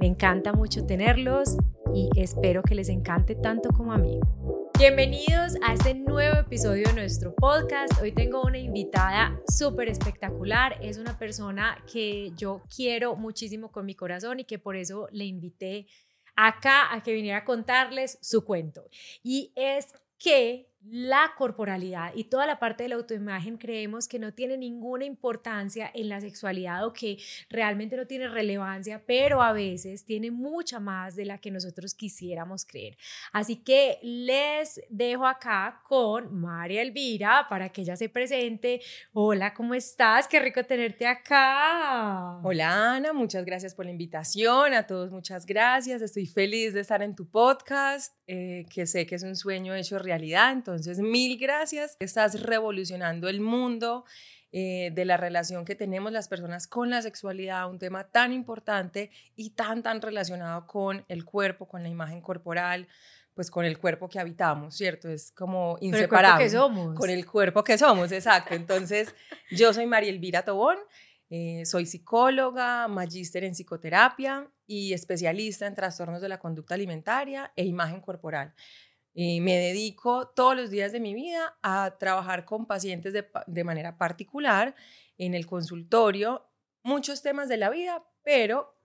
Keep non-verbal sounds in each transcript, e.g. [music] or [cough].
Me encanta mucho tenerlos y espero que les encante tanto como a mí. Bienvenidos a este nuevo episodio de nuestro podcast. Hoy tengo una invitada súper espectacular. Es una persona que yo quiero muchísimo con mi corazón y que por eso le invité acá a que viniera a contarles su cuento. Y es que la corporalidad y toda la parte de la autoimagen creemos que no tiene ninguna importancia en la sexualidad o que realmente no tiene relevancia, pero a veces tiene mucha más de la que nosotros quisiéramos creer. Así que les dejo acá con María Elvira para que ella se presente. Hola, ¿cómo estás? Qué rico tenerte acá. Hola Ana, muchas gracias por la invitación. A todos muchas gracias. Estoy feliz de estar en tu podcast, eh, que sé que es un sueño hecho realidad. Mil gracias. Estás revolucionando el mundo eh, de la relación que tenemos las personas con la sexualidad, un tema tan importante y tan, tan relacionado con el cuerpo, con la imagen corporal pues con el cuerpo que habitamos, ¿cierto? Es como inseparable. Con el cuerpo que somos. Con el cuerpo que somos, exacto. Entonces, yo soy María Elvira Tobón, eh, soy psicóloga, magíster en psicoterapia y especialista en trastornos de la conducta alimentaria e imagen corporal. Y me dedico todos los días de mi vida a trabajar con pacientes de, manera particular en el consultorio, muchos temas de la vida, pero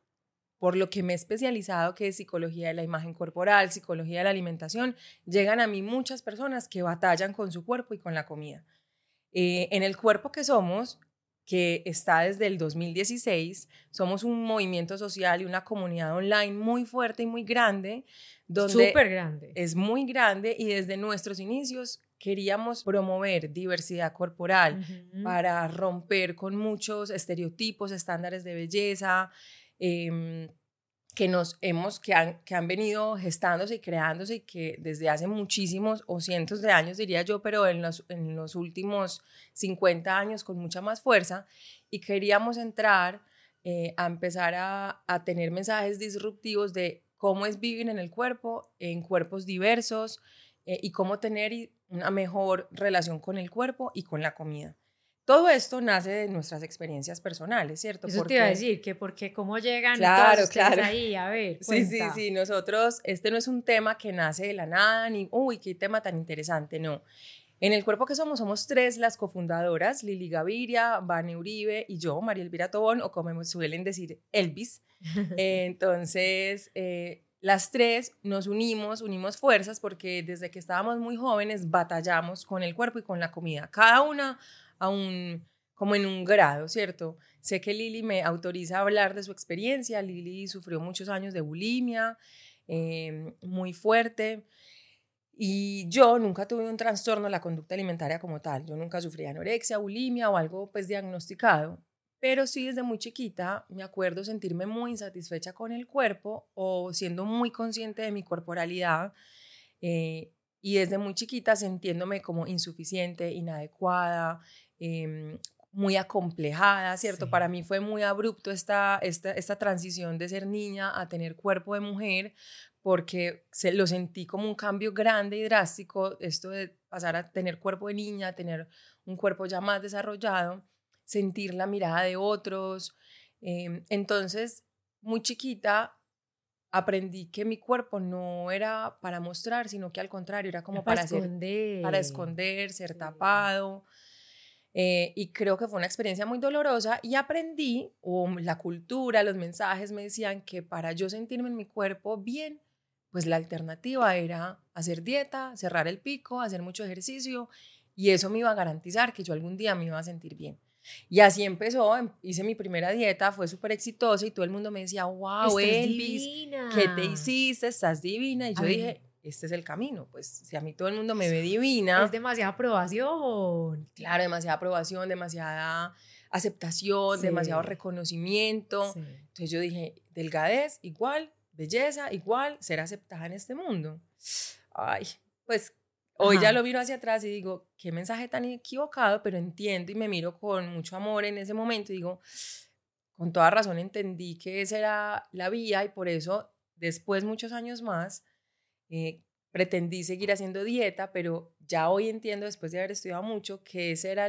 por lo que me he especializado, que es psicología de la imagen corporal, psicología de la alimentación, llegan a mí muchas personas que batallan con su cuerpo y con la comida. Eh, en el cuerpo que somos, que está desde el 2016. Somos un movimiento social y una comunidad online muy fuerte y muy grande. Súper grande. Es muy grande y desde nuestros inicios queríamos promover diversidad corporal para romper con muchos estereotipos, estándares de belleza. Em, que nos hemos, que han, que han venido gestándose y creándose y que desde hace muchísimos o cientos de años, diría yo, pero en los, en los últimos 50 años con mucha más fuerza, y queríamos entrar eh, a empezar a, a, tener mensajes disruptivos de cómo es vivir en el cuerpo, en cuerpos diversos, eh, y cómo tener una mejor relación con el cuerpo y con la comida. Todo esto nace de nuestras experiencias personales, ¿cierto? Eso te iba a decir, que porque cómo llegan claro, todos claro. ahí, a ver, Sí, sí, sí, nosotros, este no es un tema que nace de la nada, ni, uy, qué tema tan interesante, no. En el cuerpo que somos, somos tres las cofundadoras, Lili Gaviria, Vane Uribe y yo, María Elvira Tobón, o como suelen decir, Elvis. [laughs] Entonces, eh, las tres nos unimos, unimos fuerzas porque desde que estábamos muy jóvenes batallamos con el cuerpo y con la comida. Cada una a un, como en un grado, ¿cierto? Sé que Lili me autoriza a hablar de su experiencia. Lili sufrió muchos años de bulimia, em, muy fuerte. Y yo nunca tuve un trastorno de la conducta alimentaria como tal. Yo nunca sufrí anorexia, bulimia o algo pues diagnosticado. Pero sí desde muy chiquita me acuerdo sentirme muy insatisfecha con el cuerpo o siendo muy consciente de mi corporalidad. Eh, y desde muy chiquita sintiéndome como insuficiente, inadecuada, Em, muy acomplejada, ¿cierto? Para mí fue muy abrupto esta, esta, esta transición de ser niña a tener cuerpo de mujer, porque se, lo sentí como un cambio grande y drástico, esto de pasar a tener cuerpo de niña, tener un cuerpo ya más desarrollado, sentir la mirada de otros. Em, entonces, muy chiquita, aprendí que mi cuerpo no era para mostrar, sino que al contrario, era como para, esconder. para esconder, ser tapado. Eh, y creo que fue una experiencia muy dolorosa y aprendí, o la cultura, los mensajes me decían que para yo sentirme en mi cuerpo bien, pues la alternativa era hacer dieta, cerrar el pico, hacer mucho ejercicio y eso me iba a garantizar que yo algún día me iba a sentir bien. Y así empezó, em, hice mi primera dieta, fue súper exitosa y todo el mundo me decía, wow, Elvis, ¿qué te hiciste? Estás divina. Y yo dije, este es el camino. Pues si a mí todo el mundo me ve divina. Es demasiada aprobación. Claro, demasiada aprobación, demasiada aceptación, demasiado reconocimiento. Entonces yo dije, delgadez igual belleza igual ser aceptada en este mundo. Ay, pues hoy ya lo miro hacia atrás y digo, qué mensaje tan equivocado, pero entiendo y me miro con mucho amor en ese momento y digo, con toda razón entendí que esa era la vía y por eso después, muchos años más, eh, pretendí seguir haciendo dieta, pero ya hoy entiendo, después de haber estudiado mucho, que esa era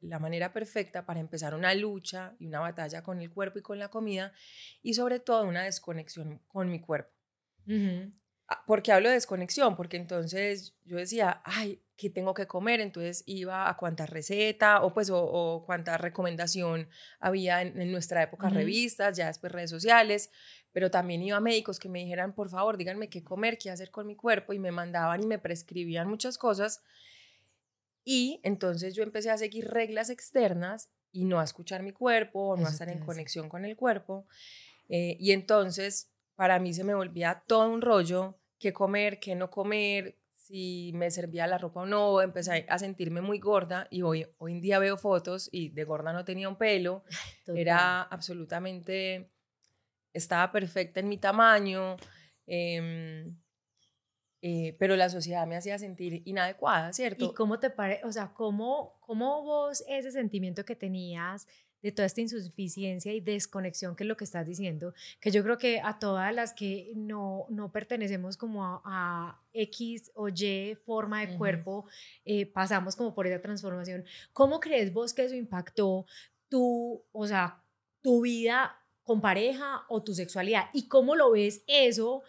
la manera perfecta para empezar una lucha y una batalla con el cuerpo y con la comida y sobre todo una desconexión con mi cuerpo. Ah, ¿Por qué hablo de desconexión? Porque entonces yo decía, ay, ¿qué tengo que comer? Entonces iba a cuánta receta o pues o, cuánta recomendación había en, nuestra época, revistas, ya después redes sociales, pero también iba a médicos que me dijeran, por favor, díganme qué comer, qué hacer con mi cuerpo y me mandaban y me prescribían muchas cosas. Y entonces yo empecé a seguir reglas externas y no a escuchar mi cuerpo o no a estar en conexión con el cuerpo. Eh, y entonces para mí se me volvía todo un rollo, qué comer, qué no comer, si me servía la ropa o no, empecé a sentirme muy gorda y hoy, hoy en día veo fotos y de gorda no tenía un pelo, [laughs] era absolutamente, estaba perfecta en mi tamaño, em, eh, pero la sociedad me hacía sentir inadecuada, ¿cierto? ¿Y cómo te parece, o sea, cómo, cómo vos ese sentimiento que tenías de toda esta insuficiencia y desconexión que es lo que estás diciendo, que yo creo que a todas las que no, no pertenecemos como a, X o Y forma de cuerpo, eh, pasamos como por esa transformación. ¿Cómo crees vos que eso impactó tu, o sea, tu vida con pareja o tu sexualidad? ¿Y cómo lo ves eso,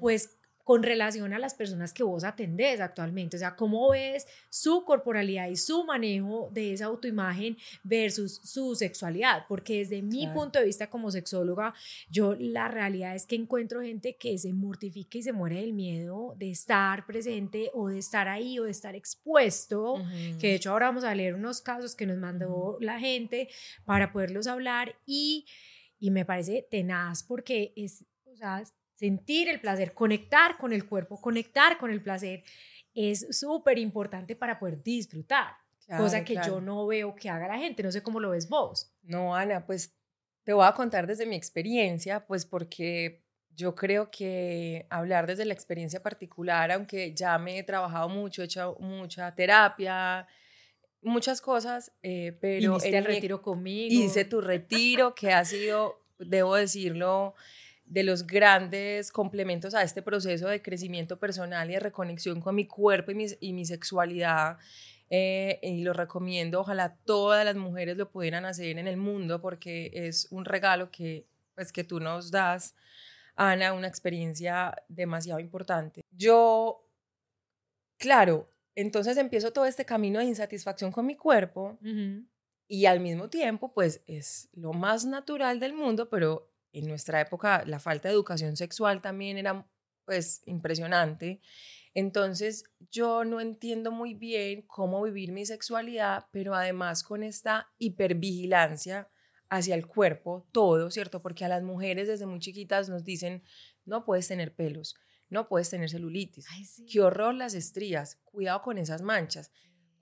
pues con relación a las personas que vos atendés actualmente. O sea, ¿cómo ves su corporalidad y su manejo de esa autoimagen versus su sexualidad? Porque desde mi punto de vista como sexóloga, yo la realidad es que encuentro gente que se mortifica y se muere del miedo de estar presente o de estar ahí o de estar expuesto, que de hecho ahora vamos a leer unos casos que nos mandó la gente para poderlos hablar y, y me parece tenaz porque es, o sea, sentir el placer, conectar con el cuerpo, conectar con el placer, es súper importante para poder disfrutar. cosa que yo no veo que haga la gente. No sé cómo lo ves vos. No, Ana, pues te voy a contar desde mi experiencia, pues porque yo creo que hablar desde la experiencia particular, aunque ya me he trabajado mucho, he hecho mucha terapia, muchas cosas, eh, pero... Hiciste el retiro conmigo. Hice tu retiro, que ha sido, debo decirlo, de los grandes complementos a este proceso de crecimiento personal y de reconexión con mi cuerpo y mi, y mi sexualidad. Eh, y lo recomiendo, ojalá todas las mujeres lo pudieran hacer en el mundo porque es un regalo que, pues, que tú nos das, Ana, una experiencia demasiado importante. Yo, claro, entonces empiezo todo este camino de insatisfacción con mi cuerpo y al mismo tiempo, pues es lo más natural del mundo, pero en nuestra época la falta de educación sexual también era pues impresionante. Entonces yo no entiendo muy bien cómo vivir mi sexualidad, pero además con esta hipervigilancia hacia el cuerpo, todo, ¿cierto? Porque a las mujeres desde muy chiquitas nos dicen, no puedes tener pelos, no puedes tener celulitis, qué horror las estrías, cuidado con esas manchas,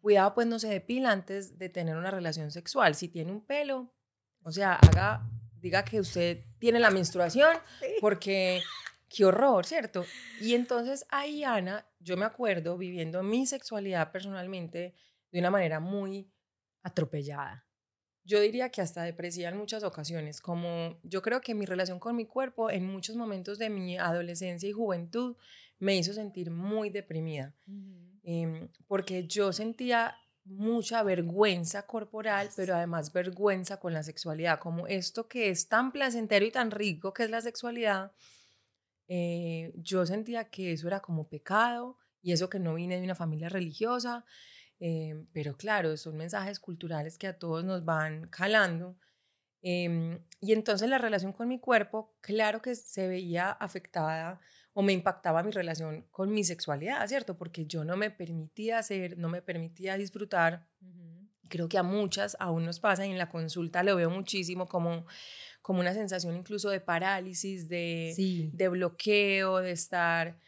cuidado pues no se depila antes de tener una relación sexual, si tiene un pelo, o sea, haga diga que usted tiene la menstruación, [laughs] porque qué horror, ¿cierto? Y entonces ahí, Ana, yo me acuerdo viviendo mi sexualidad personalmente de una manera muy atropellada. Yo diría que hasta depresiva en muchas ocasiones, como yo creo que mi relación con mi cuerpo en muchos momentos de mi adolescencia y juventud me hizo sentir muy deprimida, em, porque yo sentía mucha vergüenza corporal, pero además vergüenza con la sexualidad, como esto que es tan placentero y tan rico que es la sexualidad, eh, yo sentía que eso era como pecado y eso que no vine de una familia religiosa, eh, pero claro, son mensajes culturales que a todos nos van calando. Em, y entonces la relación con mi cuerpo, claro que se veía afectada o me impactaba mi relación con mi sexualidad, ¿cierto? Porque yo no me permitía hacer, no me permitía disfrutar. Creo que a muchas aún nos pasa y en la consulta lo veo muchísimo como, como una sensación incluso de parálisis, de, de bloqueo, de estar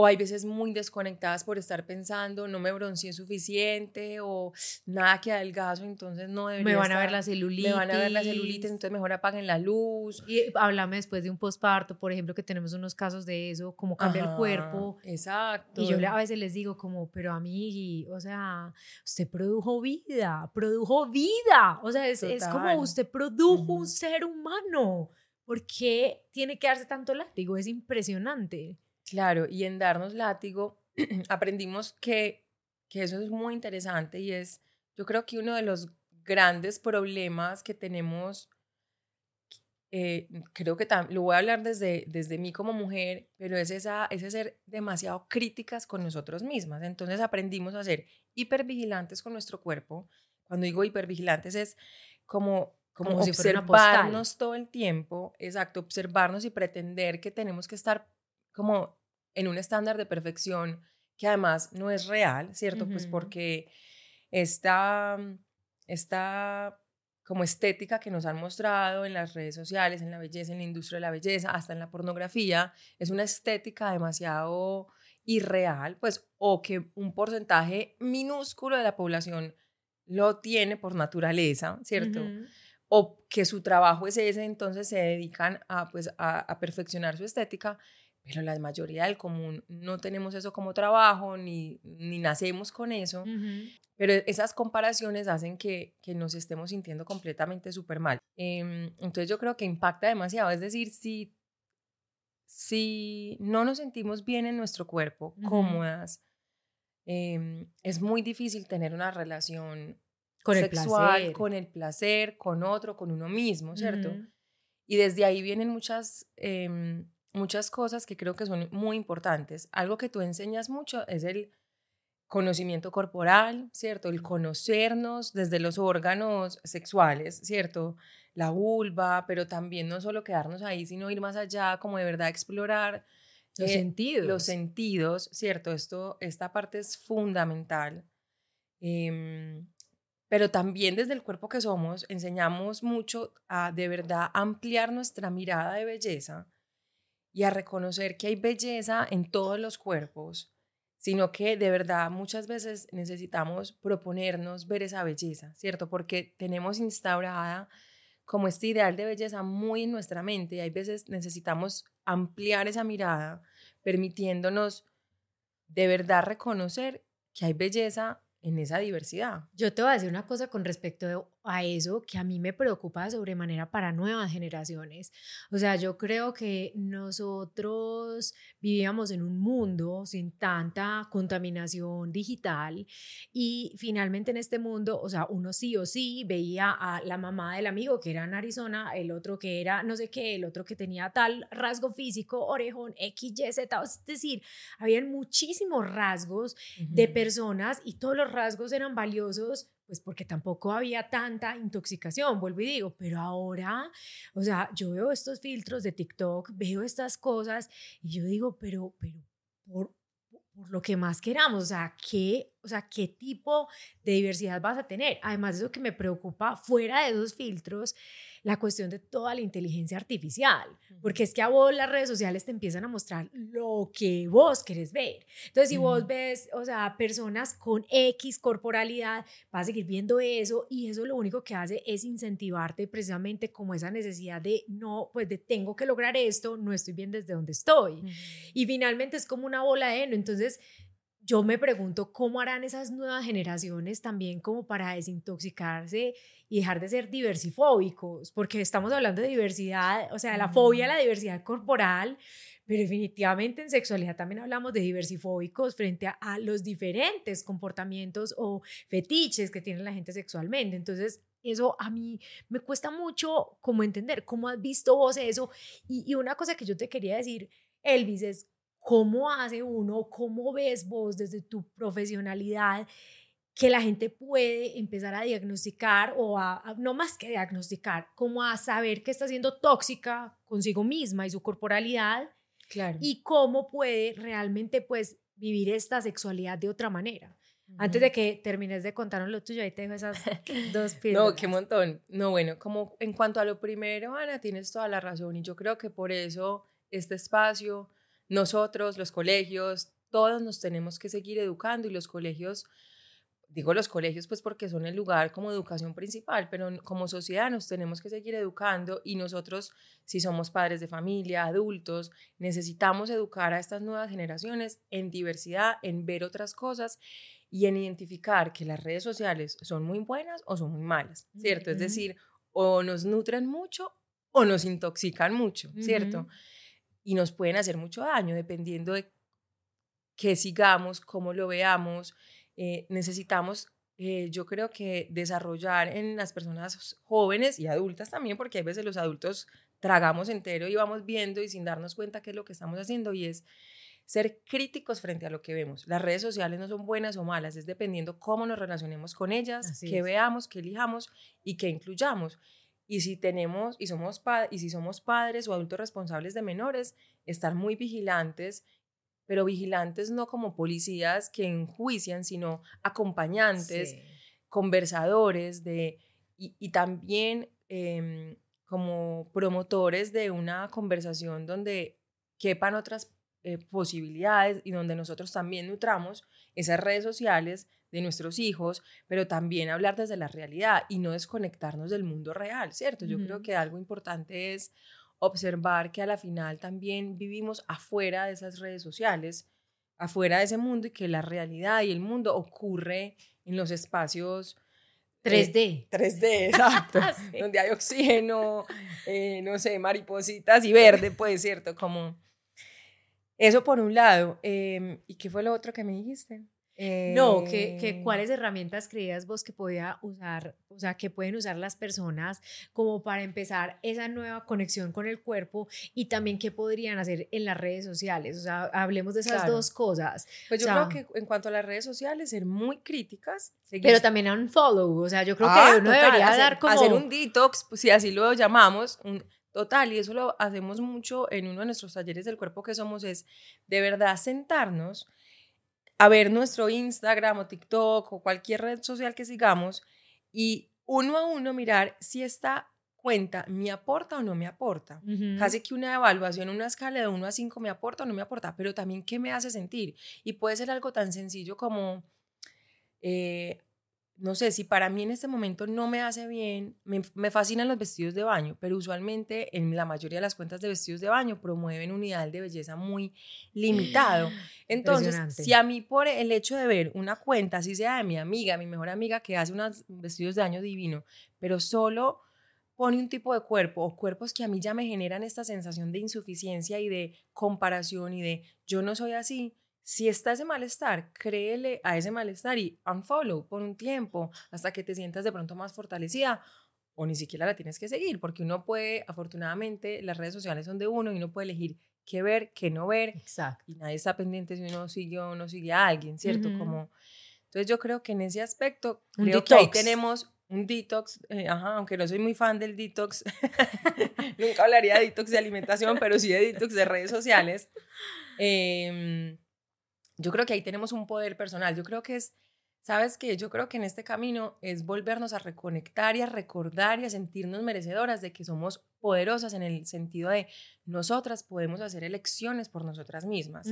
o hay veces muy desconectadas por estar pensando, no me bronceé suficiente o nada que adelgazo, entonces no debería Me van estar, a ver la celulitis. Me van a ver la celulitis, entonces mejor apaguen la luz. Y háblame después de un posparto, por ejemplo, que tenemos unos casos de eso, cómo cambia el Ajá, cuerpo. Exacto. Y yo a veces les digo como, pero amigui, o sea, usted produjo vida, produjo vida. O sea, es, es como usted produjo un ser humano. ¿Por qué tiene que darse tanto látigo? Es impresionante. Claro, y en darnos látigo [clears throat] aprendimos que, que eso es muy interesante y es, yo creo que uno de los grandes problemas que tenemos, eh, creo que lo voy a hablar desde, desde mí como mujer, pero es esa, ese ser demasiado críticas con nosotros mismas. Entonces aprendimos a ser hipervigilantes con nuestro cuerpo. Cuando digo hipervigilantes es como, como, Como observarnos todo el tiempo, exacto, observarnos y pretender que tenemos que estar como en un estándar de perfección que además no es real, ¿cierto? Pues Ujú. porque esta, esta como estética que nos han mostrado en las redes sociales, en la belleza, en la industria de la belleza, hasta en la pornografía, es una estética demasiado irreal, pues, o que un porcentaje minúsculo de la población lo tiene por naturaleza, ¿cierto? Ujú. o que su trabajo es ese, entonces se dedican a, pues, a, a perfeccionar su estética, pero la mayoría del común no tenemos eso como trabajo, ni, ni nacemos con eso, Ujú. pero esas comparaciones hacen que, que nos estemos sintiendo completamente súper mal. Em, entonces yo creo que impacta demasiado, es decir, si, si no nos sentimos bien en nuestro cuerpo, cómodas, em, es muy difícil tener una relación Con el sexual, placer. con el placer, con otro, con uno mismo, ¿cierto? Ujú. Y desde ahí vienen muchas, em, muchas cosas que creo que son muy importantes. Algo que tú enseñas mucho es el conocimiento corporal, ¿cierto? El conocernos desde los órganos sexuales, ¿cierto? La vulva, pero también no solo quedarnos ahí, sino ir más allá, como de verdad explorar Los eh, sentidos. los sentidos, ¿cierto? Esto, esta parte es fundamental. Em, pero también desde el cuerpo que somos enseñamos mucho a de verdad ampliar nuestra mirada de belleza y a reconocer que hay belleza en todos los cuerpos, sino que de verdad muchas veces necesitamos proponernos ver esa belleza, ¿cierto? Porque tenemos instaurada como este ideal de belleza muy en nuestra mente y hay veces necesitamos ampliar esa mirada, permitiéndonos de verdad reconocer que hay belleza en esa diversidad. Yo te voy a decir una cosa con respecto a eso que a mí me preocupa de sobremanera para nuevas generaciones. O sea, yo creo que nosotros vivíamos en un mundo sin tanta contaminación digital y finalmente en este mundo, o sea, uno sí o sí veía a la mamá del amigo que era en Arizona, el otro que era no sé qué, el otro que tenía tal rasgo físico, orejón, X, Y, Z, es decir, habían muchísimos rasgos de personas y todos los rasgos eran valiosos, pues porque tampoco había tanta intoxicación, vuelvo y digo, pero ahora, o sea, yo veo estos filtros de TikTok, veo estas cosas y yo digo, pero, pero, por, por lo que más queramos, o sea, ¿qué, o sea, ¿qué tipo de diversidad vas a tener? Además, eso que me preocupa fuera de esos filtros, la cuestión de toda la inteligencia artificial, porque es que a vos las redes sociales te empiezan a mostrar lo que vos querés ver. Entonces, si vos ves, o sea, personas con X corporalidad, vas a seguir viendo eso y eso lo único que hace es incentivarte precisamente como esa necesidad de no, pues de tengo que lograr esto, no estoy bien desde donde estoy. Y finalmente es como una bola de heno. Entonces, yo me pregunto cómo harán esas nuevas generaciones también como para desintoxicarse y dejar de ser diversifóbicos, porque estamos hablando de diversidad, o sea, la fobia a la diversidad corporal, pero definitivamente en sexualidad también hablamos de diversifóbicos frente a, a los diferentes comportamientos o fetiches que tiene la gente sexualmente. Entonces, eso a mí me cuesta mucho como entender cómo has visto vos eso. Y, y una cosa que yo te quería decir, Elvis, es cómo hace uno, cómo ves vos desde tu profesionalidad que la gente puede empezar a diagnosticar o a, a- no más que diagnosticar, como a saber que está siendo tóxica consigo misma y su corporalidad Claro. y cómo puede realmente pues vivir esta sexualidad de otra manera. Antes de que termines de contarnos lo tuyo, ahí te dejo esas [laughs] dos No, píldoras. qué montón. No, bueno, como en cuanto a lo primero, Ana, tienes toda la razón y yo creo que por eso este espacio nosotros, los colegios, todos nos tenemos que seguir educando y los colegios digo los colegios pues porque son el lugar como educación principal, pero como sociedad nos tenemos que seguir educando y nosotros si somos padres de familia, adultos, necesitamos educar a estas nuevas generaciones en diversidad, en ver otras cosas y en identificar que las redes sociales son muy buenas o son muy malas, ¿cierto? Es decir, o nos nutren mucho o nos intoxican mucho, ¿cierto? Y nos pueden hacer mucho daño dependiendo de qué sigamos, cómo lo veamos, eh, necesitamos, eh, yo creo que desarrollar en las personas jóvenes y adultas también, porque a veces los adultos tragamos entero y vamos viendo y sin darnos cuenta qué es lo que estamos haciendo y es ser críticos frente a lo que vemos. Las redes sociales no son buenas o malas, es dependiendo cómo nos relacionemos con ellas, qué veamos, qué elijamos y qué incluyamos. Y si tenemos y somos y si somos padres o adultos responsables de menores, estar muy vigilantes pero vigilantes no como policías que enjuician, sino acompañantes, conversadores de, y, también em, como promotores de una conversación donde quepan otras eh, posibilidades y donde nosotros también nutramos esas redes sociales de nuestros hijos, pero también hablar desde la realidad y no desconectarnos del mundo real, ¿cierto? Yo creo que algo importante es observar que a la final también vivimos afuera de esas redes sociales, afuera de ese mundo y que la realidad y el mundo ocurre en los espacios 3D. 3D, [laughs] exacto. Donde hay oxígeno, eh, no sé, maripositas y verde, pues, ¿cierto? Como eso por un lado. Em, ¿Y qué fue lo otro que me dijiste? no, que, que, eh, cuáles herramientas creías vos que podía usar, o sea, que pueden usar las personas como para empezar esa nueva conexión con el cuerpo y también qué podrían hacer en las redes sociales. O sea, hablemos de esas dos cosas. Pues yo creo que en cuanto a las redes sociales, ser muy críticas. Pero también un follow, o sea, yo creo que ah, uno debería dar como... Hacer un detox, pues, si así lo llamamos, un, Total, y eso lo hacemos mucho en uno de nuestros talleres del cuerpo que somos, es de verdad sentarnos a ver nuestro Instagram o TikTok o cualquier red social que sigamos y uno a uno mirar si esta cuenta me aporta o no me aporta. Casi que una evaluación, una escala de 1 a 5 me aporta o no me aporta, pero también qué me hace sentir. Y puede ser algo tan sencillo como, eh, no sé, si para mí en este momento no me hace bien, me, fascinan los vestidos de baño, pero usualmente en la mayoría de las cuentas de vestidos de baño promueven un ideal de belleza muy limitado. [gasps] Entonces, si a mí por el hecho de ver una cuenta, así sea de mi amiga, mi mejor amiga que hace unos vestidos de baño divino, pero solo pone un tipo de cuerpo o cuerpos que a mí ya me generan esta sensación de insuficiencia y de comparación y de yo no soy así, si está ese malestar, créele a ese malestar y unfollow por un tiempo hasta que te sientas de pronto más fortalecida o ni siquiera la tienes que seguir, porque uno puede, afortunadamente, las redes sociales son de uno y uno puede elegir qué ver, qué no ver. Exacto. Y nadie está pendiente si uno sigue o no sigue a alguien, ¿cierto? Como, entonces yo creo que en ese aspecto, creo que ahí tenemos un detox, eh, ajá, aunque no soy muy fan del detox, [laughs] nunca hablaría de detox de alimentación, pero sí de detox de redes sociales. Eh, yo creo que ahí tenemos un poder personal. Yo creo que es, ¿sabes qué? Yo creo que en este camino es volvernos a reconectar y a recordar y a sentirnos merecedoras de que somos poderosas en el sentido de nosotras podemos hacer elecciones por nosotras mismas.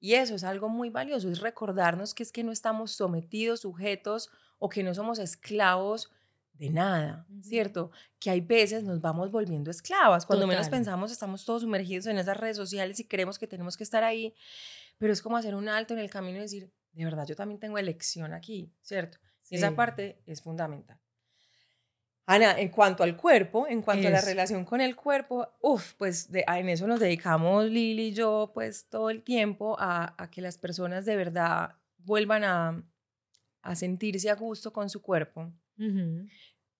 Y eso es algo muy valioso, es recordarnos que es que no estamos sometidos, sujetos o que no somos esclavos de nada, ¿cierto? Que hay veces nos vamos volviendo esclavas. Cuando menos pensamos, estamos todos sumergidos en esas redes sociales y creemos que tenemos que estar ahí pero es como hacer un alto en el camino y decir, de verdad, yo también tengo elección aquí, ¿cierto? Y esa parte es fundamental. Ana, en cuanto al cuerpo, en cuanto a la relación con el cuerpo, uff, pues en eso nos dedicamos Lili y yo, pues todo el tiempo a, que las personas de verdad vuelvan a, a, sentirse a gusto con su cuerpo.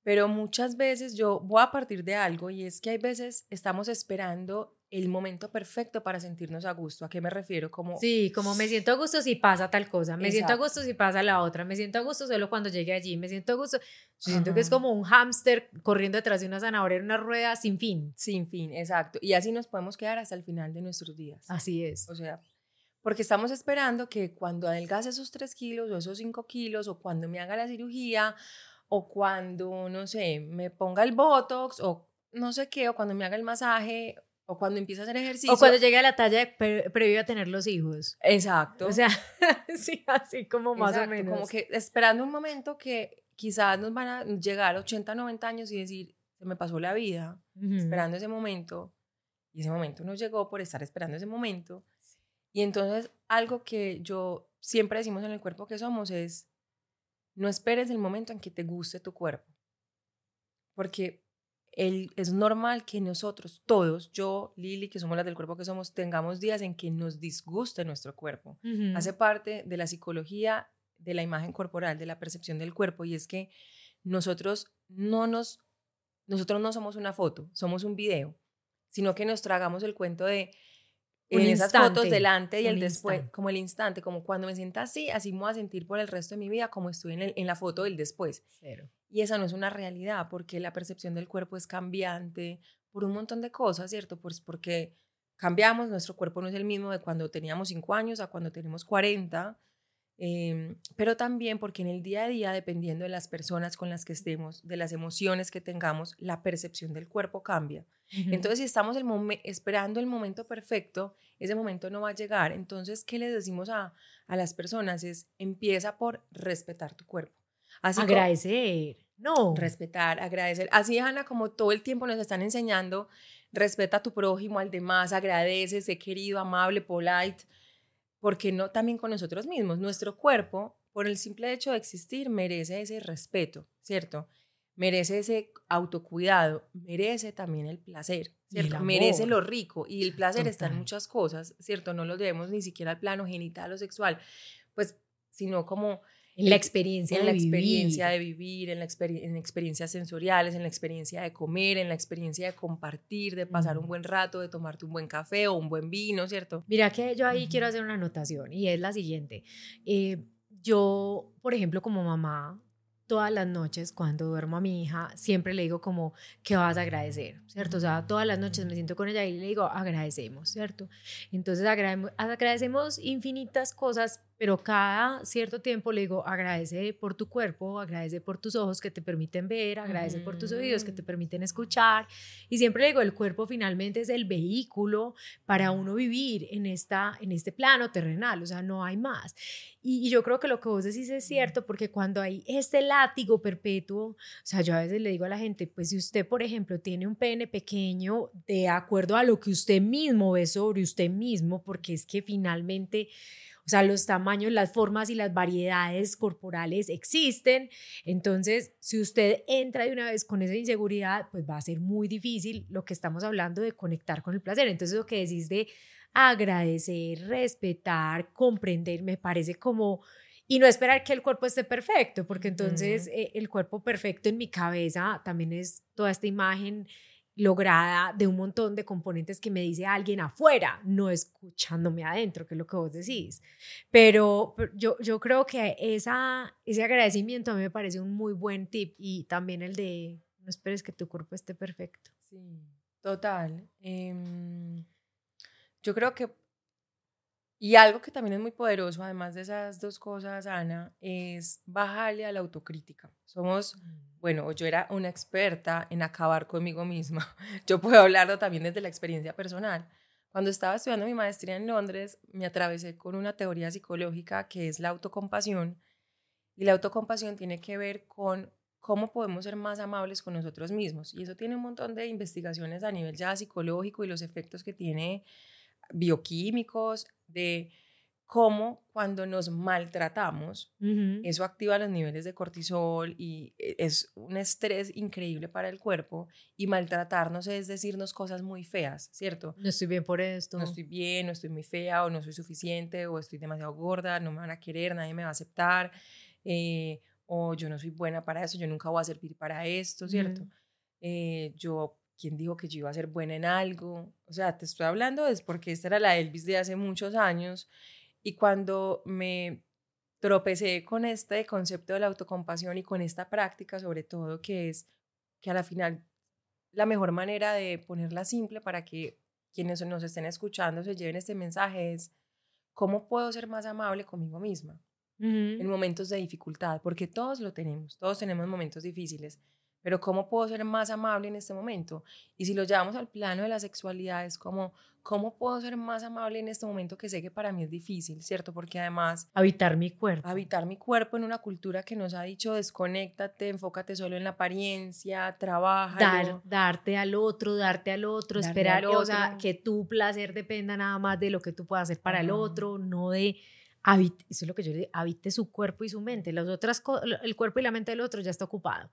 Pero muchas veces yo voy a partir de algo y es que hay veces estamos esperando el momento perfecto para sentirnos a gusto. ¿A qué me refiero? Como Sí, como me siento a gusto si pasa tal cosa, me siento a gusto si pasa la otra, me siento a gusto solo cuando llegue allí, me siento a gusto. siento que es como un hámster corriendo detrás de una zanahoria en una rueda sin fin. Sin fin, exacto. Y así nos podemos quedar hasta el final de nuestros días. Así es. O sea, porque estamos esperando que cuando adelgace esos tres kilos o esos cinco kilos o cuando me haga la cirugía o cuando, no sé, me ponga el Botox o no sé qué, o cuando me haga el masaje o cuando empieza a hacer ejercicio. O cuando llegue a la talla pre previo a tener los hijos. Exacto. O sea, [laughs] sí, así como más Exacto, o menos. Como que esperando un momento que quizás nos van a llegar a 80, 90 años y decir, se me pasó la vida Ujú. esperando ese momento. Y ese momento no llegó por estar esperando ese momento. Y entonces algo que yo siempre decimos en el cuerpo que somos es, no esperes el momento en que te guste tu cuerpo. Porque el, es normal que nosotros, todos, yo, Lili, que somos las del cuerpo que somos, tengamos días en que nos disguste nuestro cuerpo. Hace parte de la psicología de la imagen corporal, de la percepción del cuerpo, y es que nosotros no nos, nosotros no somos una foto, somos un video, sino que nos tragamos el cuento de en esas fotos delante y el después, instante. como el instante, como cuando me sienta así, así me voy a sentir por el resto de mi vida, como estoy en, el- en la foto del después. Cero. Y esa no es una realidad, porque la percepción del cuerpo es cambiante por un montón de cosas, ¿cierto? Pues porque cambiamos, nuestro cuerpo no es el mismo de cuando teníamos 5 años a cuando tenemos 40, em, pero también porque en el día a día, dependiendo de las personas con las que estemos, de las emociones que tengamos, la percepción del cuerpo cambia. Entonces, si estamos el esperando el momento perfecto, ese momento no va a llegar. Entonces, ¿qué le decimos a, a las personas? Es, empieza por respetar tu cuerpo. Así agradecer. No. respetar, agradecer. Así, Ana, como todo el tiempo nos están enseñando, respeta a tu prójimo, al demás, agradece, sé querido, amable, polite, porque no también con nosotros mismos. Nuestro cuerpo, por el simple hecho de existir, merece ese respeto, ¿cierto? Merece ese autocuidado, merece también el placer, el ¿cierto? Merece lo rico y el placer está en Total. muchas cosas, ¿cierto? No lo debemos ni siquiera al plano genital o sexual, pues, sino como en la experiencia en la experiencia vivir. de vivir, en, la experi- en experiencias sensoriales, en la experiencia de comer, en la experiencia de compartir, de pasar un Mm. buen rato, de tomarte un buen café o un buen vino, ¿cierto? Mira que yo ahí Ujú. quiero hacer una anotación y es la siguiente. Eh, yo, por ejemplo, como mamá, todas las noches cuando duermo a mi hija, siempre le digo como que vas a agradecer, ¿cierto? O sea, todas las noches me siento con ella y le digo agradecemos, ¿cierto? Entonces agrade- agradecemos infinitas cosas, pero cada cierto tiempo le digo agradece por tu cuerpo, agradece por tus ojos que te permiten ver, agradece por tus oídos que te permiten escuchar. Y siempre le digo, el cuerpo finalmente es el vehículo para uno vivir en, esta, en este plano terrenal, o sea, no hay más. Y, y yo creo que lo que vos decís es cierto, porque cuando hay este látigo perpetuo, o sea, yo a veces le digo a la gente, pues si usted, por ejemplo, tiene un pene pequeño, de acuerdo a lo que usted mismo ve sobre usted mismo, porque es que finalmente... O sea, los tamaños, las formas y las variedades corporales existen. Entonces, si usted entra de una vez con esa inseguridad, pues va a ser muy difícil lo que estamos hablando de conectar con el placer. Entonces, lo que decís de agradecer, respetar, comprender, me parece como... Y no esperar que el cuerpo esté perfecto, porque entonces eh, el cuerpo perfecto en mi cabeza también es toda esta imagen lograda de un montón de componentes que me dice alguien afuera, no escuchándome adentro, que es lo que vos decís. Pero, yo, yo creo que esa, ese agradecimiento a mí me parece un muy buen tip y también el de no esperes que tu cuerpo esté perfecto. Sí, total. Em, yo creo que, y algo que también es muy poderoso, además de esas dos cosas, Ana, es bajarle a la autocrítica. Somos bueno, yo era una experta en acabar conmigo misma. [laughs] Yo puedo hablarlo también desde la experiencia personal. Cuando estaba estudiando mi maestría en Londres, me atravesé con una teoría psicológica que es la autocompasión. Y la autocompasión tiene que ver con cómo podemos ser más amables con nosotros mismos. Y eso tiene un montón de investigaciones a nivel ya psicológico y los efectos que tiene bioquímicos, de cómo cuando nos maltratamos, Ujú. eso activa los niveles de cortisol y e- es un estrés increíble para el cuerpo. Y maltratarnos es decirnos cosas muy feas, ¿cierto? No estoy bien por esto. No estoy bien, no estoy muy fea, o no soy suficiente, o estoy demasiado gorda, no me van a querer, nadie me va a aceptar, eh, o yo no soy buena para eso, yo nunca voy a servir para esto, ¿cierto? Ujú. Eh, yo, ¿quién dijo que yo iba a ser buena en algo? O sea, te estoy hablando es porque esta era la Elvis de hace muchos años y cuando me tropecé con este concepto de la autocompasión y con esta práctica sobre todo, que es que a la final la mejor manera de ponerla simple para que quienes nos estén escuchando se lleven este mensaje es cómo puedo ser más amable conmigo misma en momentos de dificultad, porque todos lo tenemos, todos tenemos momentos difíciles, pero ¿cómo puedo ser más amable en este momento? Y si lo llevamos al plano de la sexualidad, es como, ¿cómo puedo ser más amable en este momento que sé que para mí es difícil, ¿cierto? Porque además... Habitar mi cuerpo. Habitar mi cuerpo en una cultura que nos ha dicho desconéctate, enfócate solo en la apariencia, trabaja. Dar, darte al otro, darte al otro, esperar O sea, que tu placer dependa nada más de lo que tú puedas hacer para el otro, no de... Habite, eso es lo que yo digo, habite su cuerpo y su mente. Las otras el cuerpo y la mente del otro ya está ocupado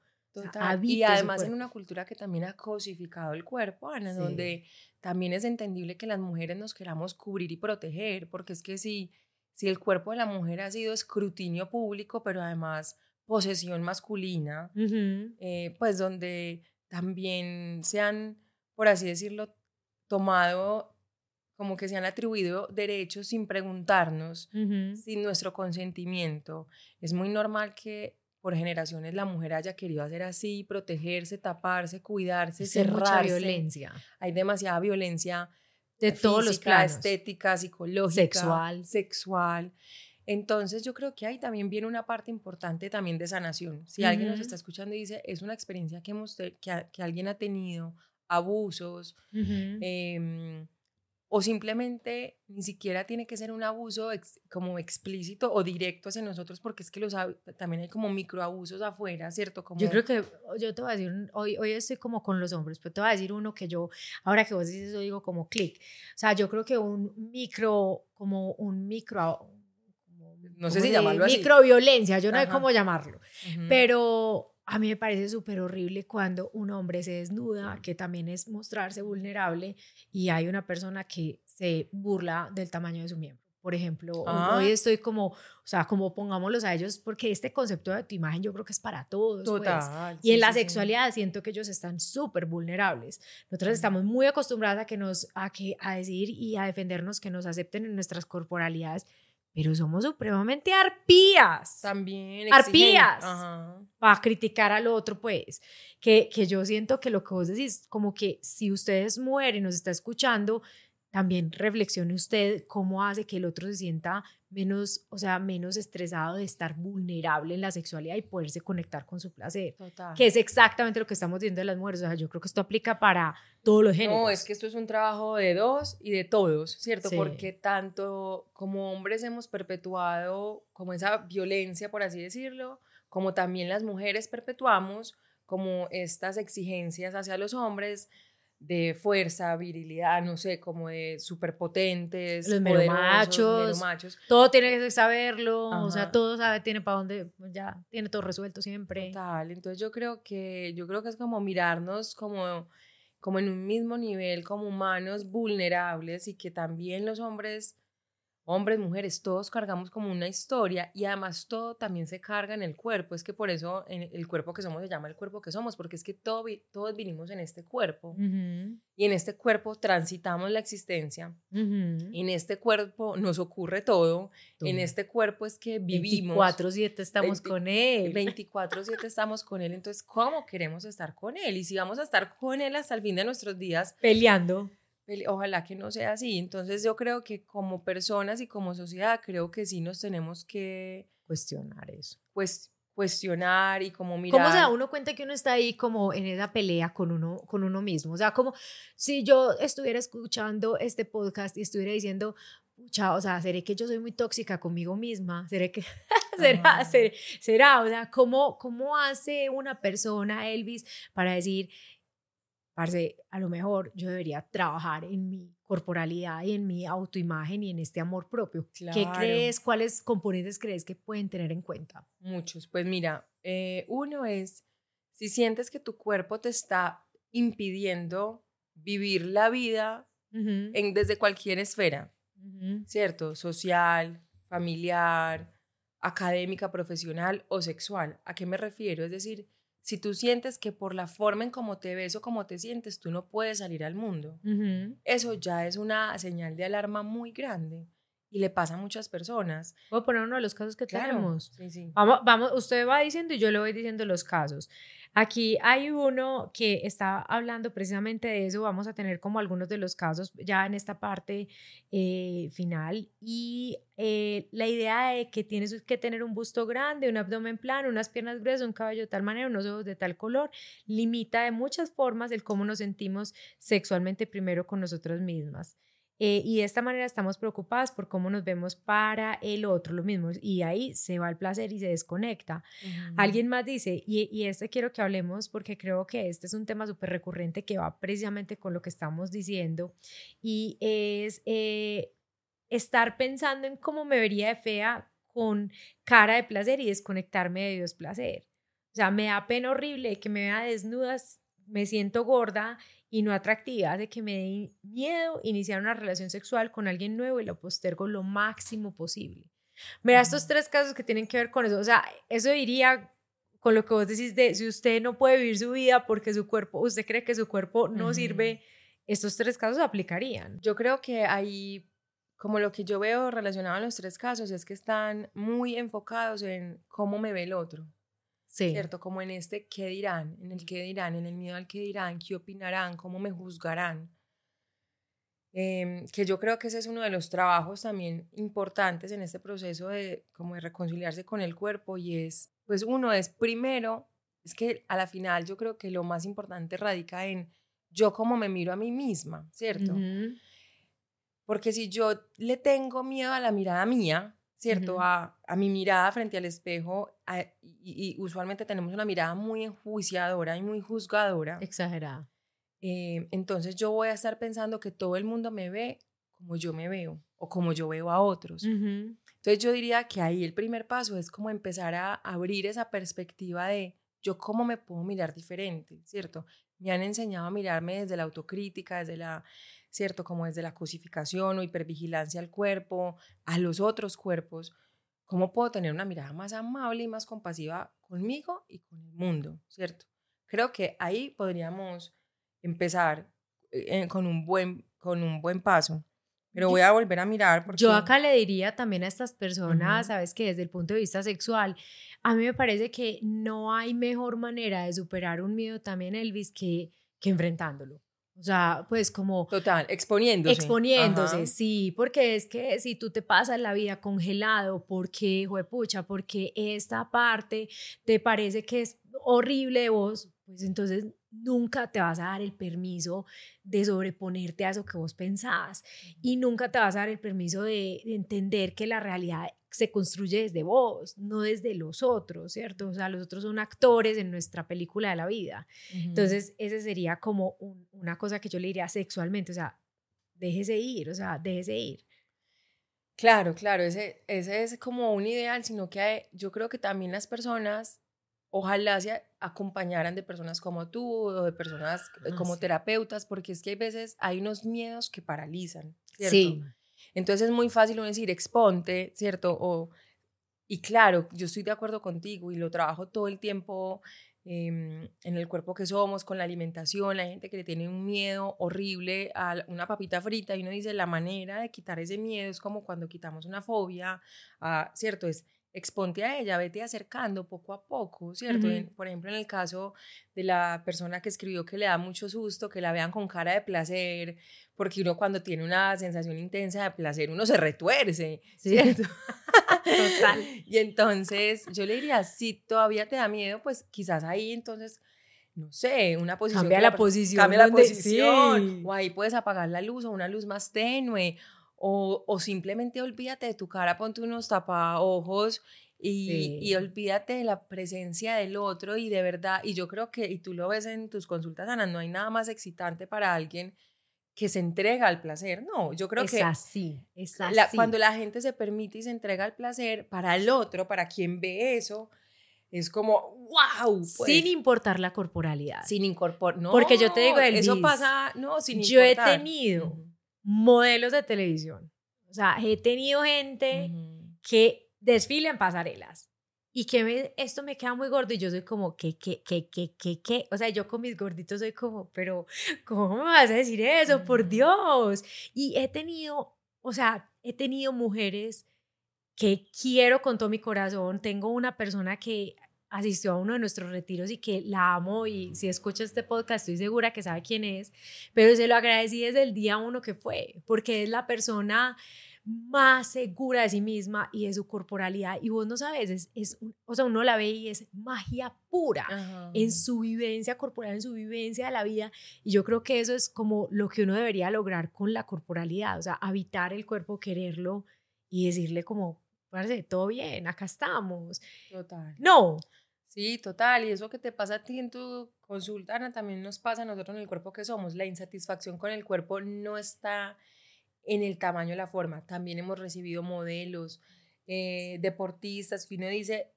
y además en una cultura que también ha cosificado el cuerpo, Ana, donde también es entendible que las mujeres nos queramos cubrir y proteger, porque es que si, si el cuerpo de la mujer ha sido escrutinio público, pero además posesión masculina, eh, pues donde también se han, por así decirlo, tomado como que se han atribuido derechos sin preguntarnos, sin nuestro consentimiento. Es muy normal que por generaciones la mujer haya querido hacer así, protegerse, taparse, cuidarse, cerrarse. Mucha violencia. Hay demasiada violencia de todos los planos. estética, psicológica, sexual, sexual. Entonces yo creo que ahí también viene una parte importante también de sanación. Si alguien nos está escuchando y dice, es una experiencia que, hemos que, que, alguien ha tenido, abusos, o simplemente ni siquiera tiene que ser un abuso como explícito o directo hacia nosotros, porque es que los, también hay como microabusos afuera, ¿cierto? Como... Yo creo que, yo te voy a decir, hoy, hoy estoy como con los hombres, pero te voy a decir uno que yo, ahora que vos dices eso, digo como clic. O sea, yo creo que un micro, como un micro... no sé si llamarlo así. Microviolencia, yo no sé cómo llamarlo, pero a mí me parece súper horrible cuando un hombre se desnuda, que también es mostrarse vulnerable, y hay una persona que se burla del tamaño de su miembro. Por ejemplo, hoy ah. estoy como, o sea, como pongámoslos a ellos, porque este concepto de tu imagen yo creo que es para todos. Pues. Total. Y en la sexualidad siento que ellos están súper vulnerables. Nosotros estamos muy acostumbradas a que nos, a que, a decir y a defendernos que nos acepten en nuestras corporalidades pero somos supremamente arpías. También. Arpías. Para criticar al otro, pues. Que, que yo siento que lo que vos decís, como que si ustedes mueren y nos está escuchando, también reflexione usted cómo hace que el otro se sienta menos, o sea, menos estresado de estar vulnerable en la sexualidad y poderse conectar con su placer. Total. Que es exactamente lo que estamos diciendo de las mujeres. O sea, yo creo que esto aplica para todos los géneros. No, es que esto es un trabajo de dos y de todos, ¿cierto? Porque tanto como hombres hemos perpetuado como esa violencia, por así decirlo, como también las mujeres perpetuamos como estas exigencias hacia los hombres de fuerza, virilidad, no sé, como de superpotentes, los machos, machos. Todo tiene que saberlo, o sea, todo sabe, tiene para dónde, ya tiene todo resuelto siempre. Total, entonces yo creo que yo creo que es como mirarnos como como en un mismo nivel como humanos vulnerables y que también los hombres hombres, mujeres, todos cargamos como una historia y además todo también se carga en el cuerpo. Es que por eso en el cuerpo que somos se llama el cuerpo que somos, porque es que todo, todos vinimos en este cuerpo y en este cuerpo transitamos la existencia. En este cuerpo nos ocurre todo. En este cuerpo es que vivimos. 24/7 estamos con él. 24/7 estamos con él. Entonces, ¿cómo queremos estar con él? Y si vamos a estar con él hasta el fin de nuestros días. Peleando Ojalá que no sea así. Entonces yo creo que como personas y como sociedad creo que sí nos tenemos que cuestionar eso. Pues cuestionar y como mirar. ¿Cómo se da uno cuenta que uno está ahí como en esa pelea con uno, con uno mismo? O sea, como si yo estuviera escuchando este podcast y estuviera diciendo, pucha, o sea, ¿seré que yo soy muy tóxica conmigo misma? ¿Seré que [laughs] será, será, será? O sea, ¿cómo, ¿cómo hace una persona, Elvis, para decir, a lo mejor yo debería trabajar en mi corporalidad y en mi autoimagen y en este amor propio. ¿Qué crees? ¿Cuáles componentes crees que pueden tener en cuenta? Muchos. Pues mira, eh, uno es, si sientes que tu cuerpo te está impidiendo vivir la vida en, desde cualquier esfera, ¿cierto? Social, familiar, académica, profesional o sexual. ¿A qué me refiero? Es decir, si tú sientes que por la forma en cómo te ves o cómo te sientes, tú no puedes salir al mundo, eso ya es una señal de alarma muy grande. Y le pasa a muchas personas. Voy a poner uno de los casos que Claro, tenemos. sí, sí. Vamos, vamos, usted va diciendo y yo le voy diciendo los casos. Aquí hay uno que está hablando precisamente de eso. Vamos a tener como algunos de los casos ya en esta parte eh, final. Y eh, la idea de que tienes que tener un busto grande, un abdomen plano, unas piernas gruesas, un cabello de tal manera, unos ojos de tal color, limita de muchas formas el cómo nos sentimos sexualmente primero con nosotras mismas. Eh, y de esta manera estamos preocupadas por cómo nos vemos para el otro, lo mismo. Y ahí se va el placer y se desconecta. Alguien más dice, y, y este quiero que hablemos porque creo que este es un tema súper recurrente que va precisamente con lo que estamos diciendo, y es eh, estar pensando en cómo me vería de fea con cara de placer y desconectarme de Dios placer. O sea, me da pena horrible que me vea desnudas, me siento gorda y no atractiva, de que me dé miedo iniciar una relación sexual con alguien nuevo y lo postergo lo máximo posible. Mira, estos tres casos que tienen que ver con eso, o sea, eso iría con lo que vos decís de si usted no puede vivir su vida porque su cuerpo, usted cree que su cuerpo no sirve, estos tres casos aplicarían. Yo creo que ahí, como lo que yo veo relacionado a los tres casos, es que están muy enfocados en cómo me ve el otro, Sí. ¿cierto? Como en este qué dirán, en el qué dirán, en el miedo al qué dirán, qué opinarán, cómo me juzgarán. Em, que yo creo que ese es uno de los trabajos también importantes en este proceso de como de reconciliarse con el cuerpo y es, pues uno es primero, es que a la final yo creo que lo más importante radica en yo cómo me miro a mí misma, ¿cierto? Porque si yo le tengo miedo a la mirada mía, ¿cierto? A, a mi mirada frente al espejo, a- y, y usualmente tenemos una mirada muy enjuiciadora y muy juzgadora, Exagerada. eh, entonces yo voy a estar pensando que todo el mundo me ve como yo me veo o como yo veo a otros. Entonces yo diría que ahí el primer paso es como empezar a abrir esa perspectiva de yo cómo me puedo mirar diferente, ¿cierto? Me han enseñado a mirarme desde la autocrítica, desde la, ¿cierto? Como desde la cosificación o hipervigilancia al cuerpo, a los otros cuerpos. ¿Cómo puedo tener una mirada más amable y más compasiva conmigo y con el mundo, ¿cierto? Creo que ahí podríamos empezar eh, con, un buen, con un buen paso. Pero voy a volver a mirar porque... Yo acá le diría también a estas personas, sabes que desde el punto de vista sexual, a mí me parece que no hay mejor manera de superar un miedo también, Elvis, que, que enfrentándolo. O sea, pues como Total, exponiéndose. exponiéndose, Ajá. sí, porque es que si tú te pasas la vida congelado, porque, juepucha, porque esta parte te parece que es horrible de vos, pues entonces nunca te vas a dar el permiso de sobreponerte a eso que vos pensás y nunca te vas a dar el permiso de, de entender que la realidad se construye desde vos, no desde los otros, ¿cierto? O sea, los otros son actores en nuestra película de la vida. Entonces, ese sería como un- una cosa que yo le diría sexualmente, o sea, déjese ir, o sea, déjese ir. Claro, claro, ese, ese es como un ideal, sino que hay- yo creo que también las personas, ojalá se acompañaran de personas como tú o de personas eh, Ah, como sí. terapeutas, porque es que hay veces hay unos miedos que paralizan, ¿cierto? Entonces es muy fácil uno decir, exponte, ¿cierto? O, y claro, yo estoy de acuerdo contigo y lo trabajo todo el tiempo em, en el cuerpo que somos, con la alimentación, la gente que le tiene un miedo horrible a una papita frita y uno dice, la manera de quitar ese miedo es como cuando quitamos una fobia, ¿cierto? Es exponte a ella, vete acercando poco a poco, ¿cierto? En- por ejemplo, en el caso de la persona que escribió que le da mucho susto, que la vean con cara de placer, porque uno cuando tiene una sensación intensa de placer, uno se retuerce. [laughs] ¿cierto? Total. [laughs] Y entonces yo le diría, si todavía te da miedo, pues quizás ahí entonces, no sé, una posición. Cambia la posición Cambia la donde- posición. sí. O ahí puedes apagar la luz o una luz más tenue. O, o simplemente olvídate de tu cara, ponte unos tapaojos y, y Sí. olvídate de la presencia del otro y de verdad, y yo creo que, y tú lo ves en tus consultas, Ana, no hay nada más excitante para alguien que se entrega al placer. No, yo creo es que así, es así. la- cuando la gente se permite y se entrega al placer, para el otro, para quien ve eso, es como, wow, sin importar la corporalidad. sin incorporar. No, Porque yo te digo, eso pasa, no, sin yo he importar. tenido modelos de televisión. O sea, he tenido gente que desfila en pasarelas y que me- esto me queda muy gordo y yo soy como, ¿qué, qué, qué, qué, qué, qué? O sea, yo con mis gorditos soy como, pero ¿cómo me vas a decir eso? Por. Dios. Y he tenido o sea, he tenido mujeres que quiero con todo mi corazón. Tengo una persona que asistió a uno de nuestros retiros y que la amo y si escucha este podcast estoy segura que sabe quién es, pero se lo agradecí desde el día uno que fue, porque es la persona más segura de sí misma y de su corporalidad y vos no sabes, es, es o sea, uno la ve y es magia pura en su vivencia corporal, en su vivencia de la vida y yo creo que eso es como lo que uno debería lograr con la corporalidad, o sea, habitar el cuerpo, quererlo y decirle como, parece, todo bien, acá estamos. Total. No, Sí, total. Y eso que te pasa a ti en tu consulta, Ana, también nos pasa a nosotros en el cuerpo que somos. La insatisfacción con el cuerpo no está en el tamaño la forma. También hemos recibido modelos, eh, deportistas, que uno dice,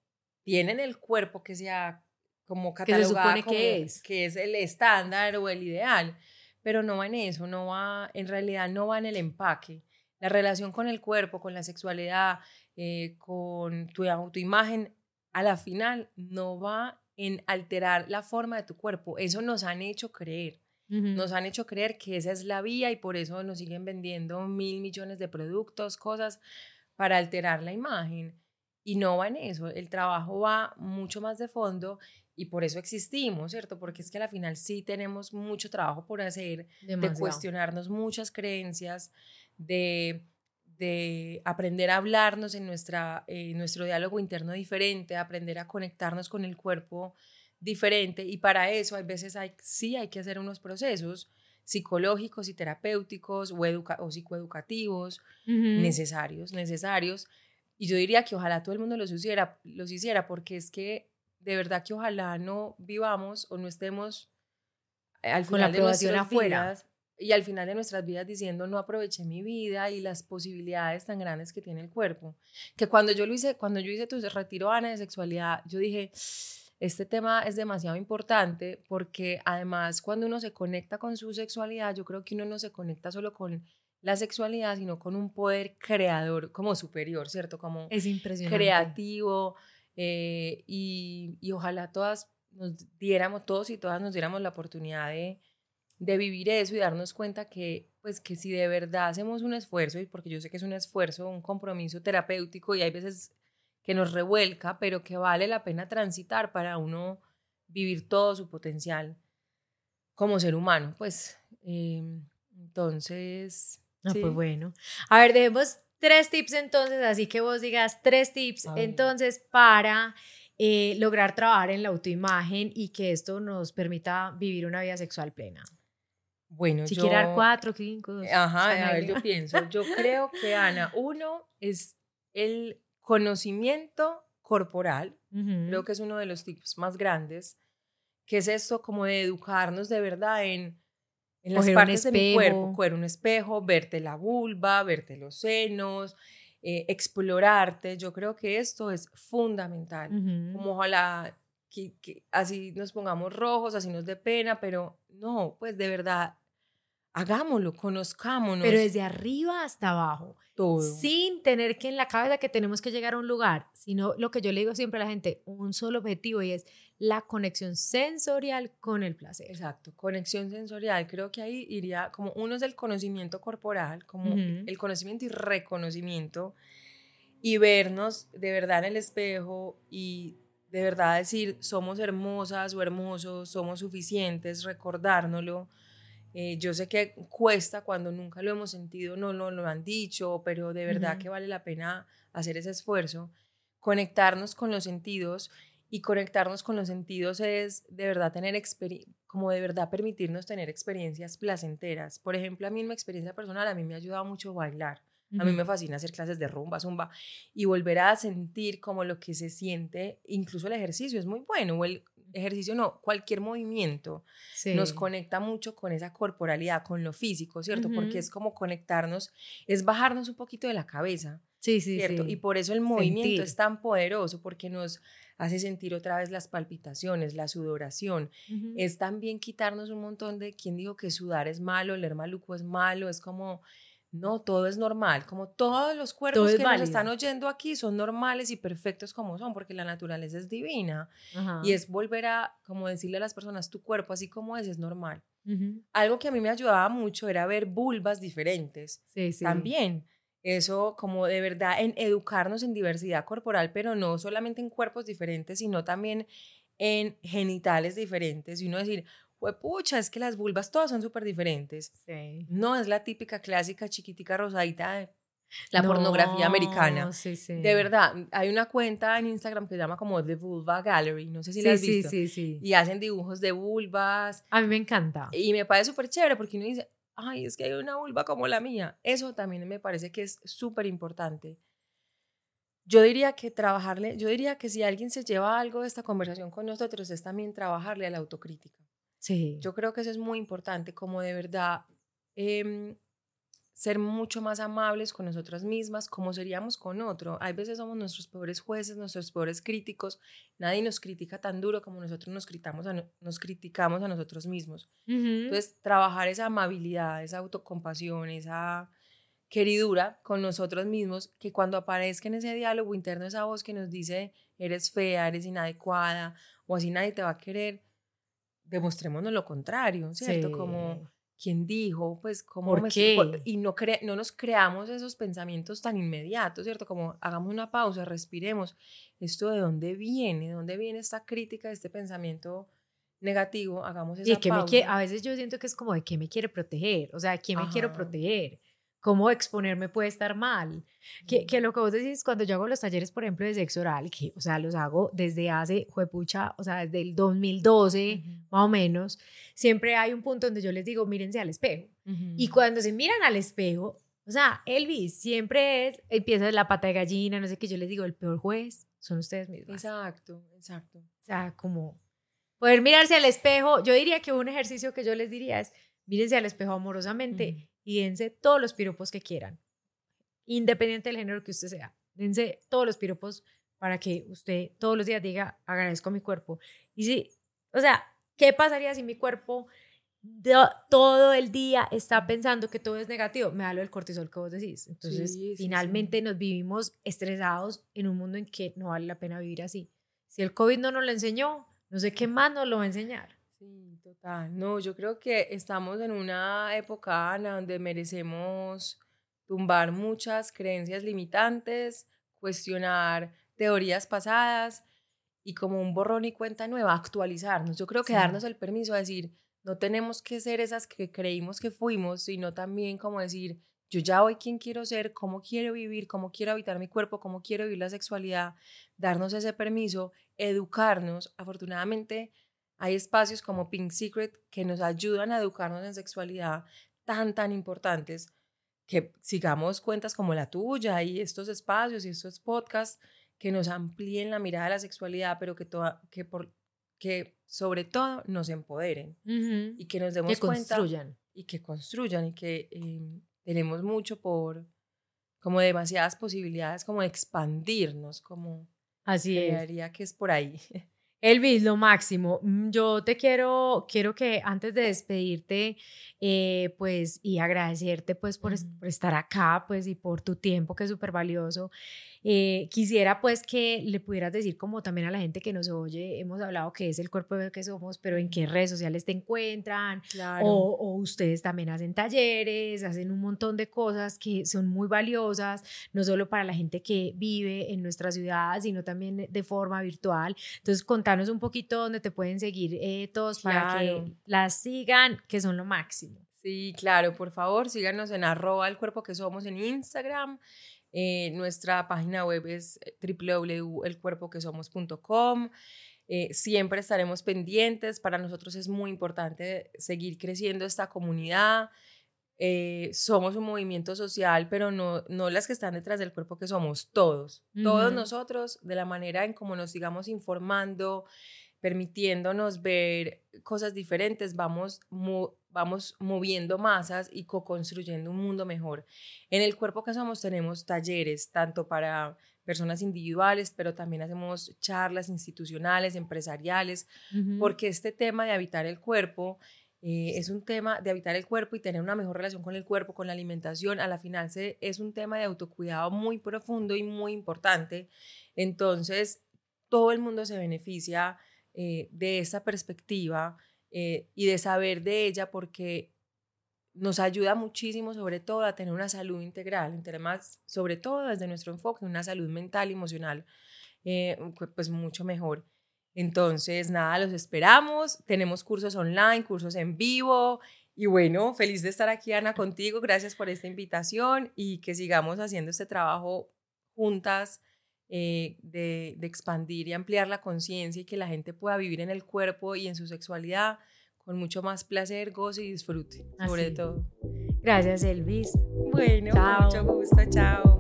tienen el cuerpo que sea como catalogado como, que es? que es el estándar o el ideal, pero no va en eso, no va, en realidad no va en el empaque. La relación con el cuerpo, con la sexualidad, eh, con tu autoimagen a la final no va en alterar la forma de tu cuerpo. Eso nos han hecho creer. Nos han hecho creer que esa es la vía y por eso nos siguen vendiendo mil millones de productos, cosas para alterar la imagen. Y no va en eso. El trabajo va mucho más de fondo y por eso existimos, ¿cierto? Porque es que a la final sí tenemos mucho trabajo por hacer, de cuestionarnos muchas creencias, de de aprender a hablarnos en nuestra, eh, nuestro diálogo interno diferente, aprender a conectarnos con el cuerpo diferente y para eso hay veces hay, sí hay que hacer unos procesos psicológicos y terapéuticos o, educa o psicoeducativos necesarios, necesarios. Y yo diría que ojalá todo el mundo los hiciera, los hiciera porque es que de verdad que ojalá no vivamos o no estemos al final de nuestras afuera y al final de nuestras vidas diciendo no aproveché mi vida y las posibilidades tan grandes que tiene el cuerpo. Que cuando yo lo hice, cuando yo hice tu retiro Ana de sexualidad, yo dije, este tema es demasiado importante porque además cuando uno se conecta con su sexualidad, yo creo que uno no se conecta solo con la sexualidad, sino con un poder creador como superior, ¿cierto? Como es impresionante. creativo eh, y, y ojalá todas nos diéramos, todos y todas nos diéramos la oportunidad de de vivir eso y darnos cuenta que, pues, que si de verdad hacemos un esfuerzo, y porque yo sé que es un esfuerzo, un compromiso terapéutico y hay veces que nos revuelca, pero que vale la pena transitar para uno vivir todo su potencial como ser humano, pues, em, entonces... Ah, pues bueno. A ver, dejemos tres tips entonces, así que vos digas tres tips entonces para eh, lograr trabajar en la autoimagen y que esto nos permita vivir una vida sexual plena. Bueno, si yo... quiere dar cuatro, cinco. Ajá, a ver, yo pienso. Yo [laughs] creo que, Ana, uno es el conocimiento corporal. Creo que es uno de los tips más grandes. Que es esto como de educarnos de verdad en, en las partes de mi cuerpo. Coger un espejo, verte la vulva, verte los senos, eh, explorarte. Yo creo que esto es fundamental. Como ojalá que, que, así nos pongamos rojos, así nos dé pena, pero no, pues de verdad hagámoslo, conozcámonos. Pero desde arriba hasta abajo. Todo. Sin tener que en la cabeza que tenemos que llegar a un lugar, sino lo que yo le digo siempre a la gente, un solo objetivo y es la conexión sensorial con el placer. Exacto, conexión sensorial. Creo que ahí iría como uno es el conocimiento corporal, como el conocimiento y reconocimiento y vernos de verdad en el espejo y de verdad decir somos hermosas o hermosos, somos suficientes, recordárnoslo eh, yo sé que cuesta cuando nunca lo hemos sentido, no, no lo han dicho, pero de verdad que vale la pena hacer ese esfuerzo, conectarnos con los sentidos y conectarnos con los sentidos es de verdad tener como de verdad permitirnos tener experiencias placenteras. Por ejemplo, a mí en mi experiencia personal, a mí me ha ayudado mucho bailar. A mí me fascina hacer clases de rumba, zumba y volver a sentir como lo que se siente, incluso el ejercicio es muy bueno, o el ejercicio no, cualquier movimiento nos conecta mucho con esa corporalidad, con lo físico, ¿cierto? Porque es como conectarnos, es bajarnos un poquito de la cabeza. Sí, sí, ¿cierto? Sí. Y por eso el movimiento es tan poderoso, porque nos hace sentir otra vez las palpitaciones, la sudoración. Es también quitarnos un montón de, ¿quién dijo que sudar es malo, leer maluco es malo? Es como no, todo es normal, como todos los cuerpos que nos están oyendo aquí son normales y perfectos como son, porque la naturaleza es divina. Y es volver a, como decirle a las personas, tu cuerpo así como es, es normal. Algo que a mí me ayudaba mucho era ver vulvas diferentes. Sí, sí. También. eso como de verdad en educarnos en diversidad corporal, pero no solamente en cuerpos diferentes, sino también en genitales diferentes. Y uno decir, pues pucha, es que las vulvas todas son súper diferentes. No es la típica clásica chiquitica rosadita de la pornografía americana. De verdad, hay una cuenta en Instagram que se llama como The Vulva Gallery, no sé si la has visto. Sí, sí, sí. Y hacen dibujos de vulvas. A mí me encanta. Y me parece súper chévere porque uno dice, ay, es que hay una vulva como la mía. Eso también me parece que es súper importante. Yo diría que trabajarle, yo diría que si alguien se lleva algo de esta conversación con nosotros es también trabajarle a la autocrítica. Sí. Yo creo que eso es muy importante, como de verdad em, ser mucho más amables con nosotras mismas, como seríamos con otro. Hay veces somos nuestros peores jueces, nuestros peores críticos. Nadie nos critica tan duro como nosotros nos, criticamos a, nos criticamos a nosotros mismos. Entonces, trabajar esa amabilidad, esa autocompasión, esa queridura con nosotros mismos, que cuando aparezca en ese diálogo interno esa voz que nos dice, eres fea, eres inadecuada, o así nadie te va a querer, demostrémonos lo contrario, ¿cierto? Como quien dijo, pues, como ¿Por qué? y no, no nos creamos esos pensamientos tan inmediatos, ¿cierto? Como hagamos una pausa, respiremos. ¿Esto de dónde viene? ¿De dónde viene esta crítica, este pensamiento negativo? Hagamos esa y que pausa. Me a veces yo siento que es como de qué me quiere proteger, o sea, ¿quién me quiero proteger? Cómo exponerme puede estar mal. Que, que, lo que vos decís, cuando yo hago los talleres, por ejemplo, de sexo oral, que, o sea, los hago desde hace, juepucha, o sea, desde el 2012, más o menos, siempre hay un punto donde yo les digo, mírense al espejo. Y cuando se miran al espejo, o sea, Elvis siempre es, empieza de la pata de gallina, no sé qué, yo les digo, el peor juez son ustedes mismos. Exacto, exacto. O sea, como poder mirarse al espejo, yo diría que un ejercicio que yo les diría es, mírense al espejo amorosamente y dense todos los piropos que quieran, independiente del género que usted sea. Dense todos los piropos para que usted todos los días diga, agradezco a mi cuerpo. Y si, o sea, ¿qué pasaría si mi cuerpo todo el día está pensando que todo es negativo? Me da lo del cortisol que vos decís. Entonces, finalmente nos vivimos estresados en un mundo en que no vale la pena vivir así. Si el COVID no nos lo enseñó, no sé qué más nos lo va a enseñar. Sí, total. No, yo creo que estamos en una época, Ana, donde merecemos tumbar muchas creencias limitantes, cuestionar teorías pasadas y como un borrón y cuenta nueva, actualizarnos. Yo creo que darnos el permiso de decir, no tenemos que ser esas que creímos que fuimos, sino también como decir, yo ya hoy quién quiero ser, cómo quiero vivir, cómo quiero habitar mi cuerpo, cómo quiero vivir la sexualidad, darnos ese permiso, educarnos. Afortunadamente, hay espacios como Pink Secret que nos ayudan a educarnos en sexualidad tan, tan importantes que sigamos cuentas como la tuya y estos espacios y estos podcasts que nos amplíen la mirada de la sexualidad, pero que, toda, que, por, que sobre todo nos empoderen y que nos demos que construyan. y que construyan y que em, tenemos mucho por, como demasiadas posibilidades, como expandirnos, como... Así es. que es por ahí. [laughs] Elvis, lo máximo. Mm, yo te quiero, quiero que antes de despedirte, eh, pues, y agradecerte, pues, por, por, estar acá, pues, y por tu tiempo, que es súper valioso. Eh, quisiera pues que le pudieras decir como también a la gente que nos oye, hemos hablado que es el cuerpo que somos, pero en qué redes sociales te encuentran, o, o, ustedes también hacen talleres, hacen un montón de cosas que son muy valiosas, no solo para la gente que vive en nuestra ciudad, sino también de forma virtual. Entonces, contanos un poquito dónde te pueden seguir eh, todos para que las sigan, que son lo máximo. Sí, claro, por favor, síganos en arroba el cuerpo que somos en Instagram. Eh, nuestra página web es eh, www.elcuerpoquesomos.com. Eh, siempre estaremos pendientes. Para nosotros es muy importante seguir creciendo esta comunidad. somos un movimiento social, pero no, no las que están detrás del cuerpo que somos, todos. Todos nosotros, de la manera en cómo nos sigamos informando, permitiéndonos ver cosas diferentes, vamos, vamos moviendo masas y co-construyendo un mundo mejor. En el cuerpo que somos tenemos talleres, tanto para personas individuales, pero también hacemos charlas institucionales, empresariales, porque este tema de habitar el cuerpo eh, es un tema de habitar el cuerpo y tener una mejor relación con el cuerpo, con la alimentación, a la final se, es un tema de autocuidado muy profundo y muy importante. Entonces, todo el mundo se beneficia eh, de esa perspectiva eh, y de saber de ella porque nos ayuda muchísimo, sobre todo, a tener una salud integral, más, sobre todo desde nuestro enfoque, una salud mental y emocional, eh, pues mucho mejor. Entonces, nada, los esperamos. Tenemos cursos online, cursos en vivo. Y bueno, feliz de estar aquí, Ana, contigo. Gracias por esta invitación y que sigamos haciendo este trabajo juntas eh, de, de expandir y ampliar la conciencia y que la gente pueda vivir en el cuerpo y en su sexualidad con mucho más placer, gozo y disfrute, sobre todo. Gracias, Elvis. Bueno, mucho gusto, chao.